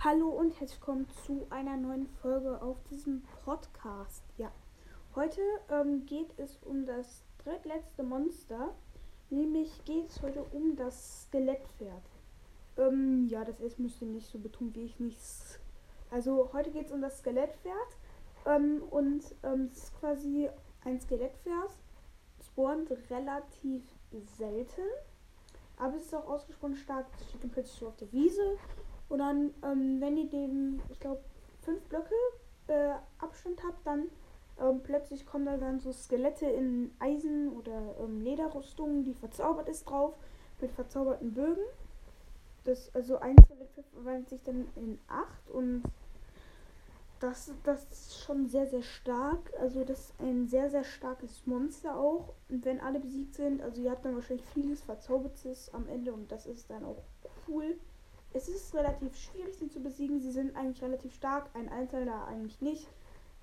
Hallo und herzlich willkommen zu einer neuen Folge auf diesem Podcast. Ja, heute ähm, geht es um das drittletzte Monster. Nämlich geht es heute um das Skelettpferd. Ähm, ja, das S müsste nicht so betont wie ich nichts. Also heute geht es um das Skelettpferd. Ähm, und ähm, es ist quasi ein Skelettpferd. Spawnt relativ selten. Aber es ist auch ausgesprochen stark. Es steht plötzlich so auf der Wiese. Und dann, ähm, wenn ihr dem, ich glaube, fünf Blöcke äh, Abstand habt, dann ähm, plötzlich kommen da dann so Skelette in Eisen- oder ähm, Lederrüstungen, die verzaubert ist drauf, mit verzauberten Bögen. Das, also ein Skelett verwandelt sich dann in acht und das, das ist schon sehr, sehr stark. Also das ist ein sehr, sehr starkes Monster auch. Und wenn alle besiegt sind, also ihr habt dann wahrscheinlich vieles Verzaubertes am Ende und das ist dann auch cool. Es ist relativ schwierig, sie zu besiegen. Sie sind eigentlich relativ stark. Ein Einzelner eigentlich nicht.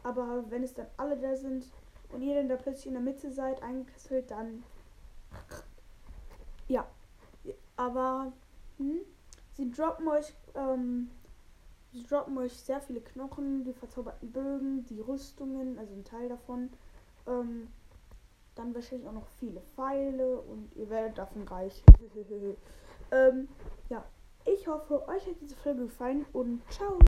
Aber wenn es dann alle da sind und ihr dann da plötzlich in der Mitte seid, eingekesselt, dann. Ja. Aber hm, sie droppen euch. Ähm, sie droppen euch sehr viele Knochen, die verzauberten Bögen, die Rüstungen, also ein Teil davon. Ähm, dann wahrscheinlich auch noch viele Pfeile und ihr werdet davon reich. ähm, ja. Ich hoffe, euch hat diese Folge gefallen und ciao.